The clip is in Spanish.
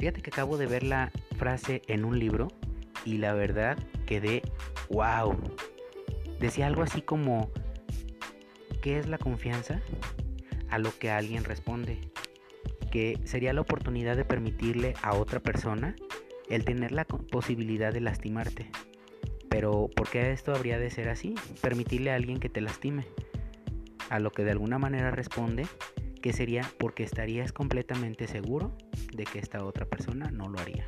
Fíjate que acabo de ver la frase en un libro y la verdad quedé wow. Decía algo así como, ¿qué es la confianza? A lo que alguien responde, que sería la oportunidad de permitirle a otra persona el tener la posibilidad de lastimarte. Pero ¿por qué esto habría de ser así? Permitirle a alguien que te lastime. A lo que de alguna manera responde que sería porque estarías completamente seguro de que esta otra persona no lo haría.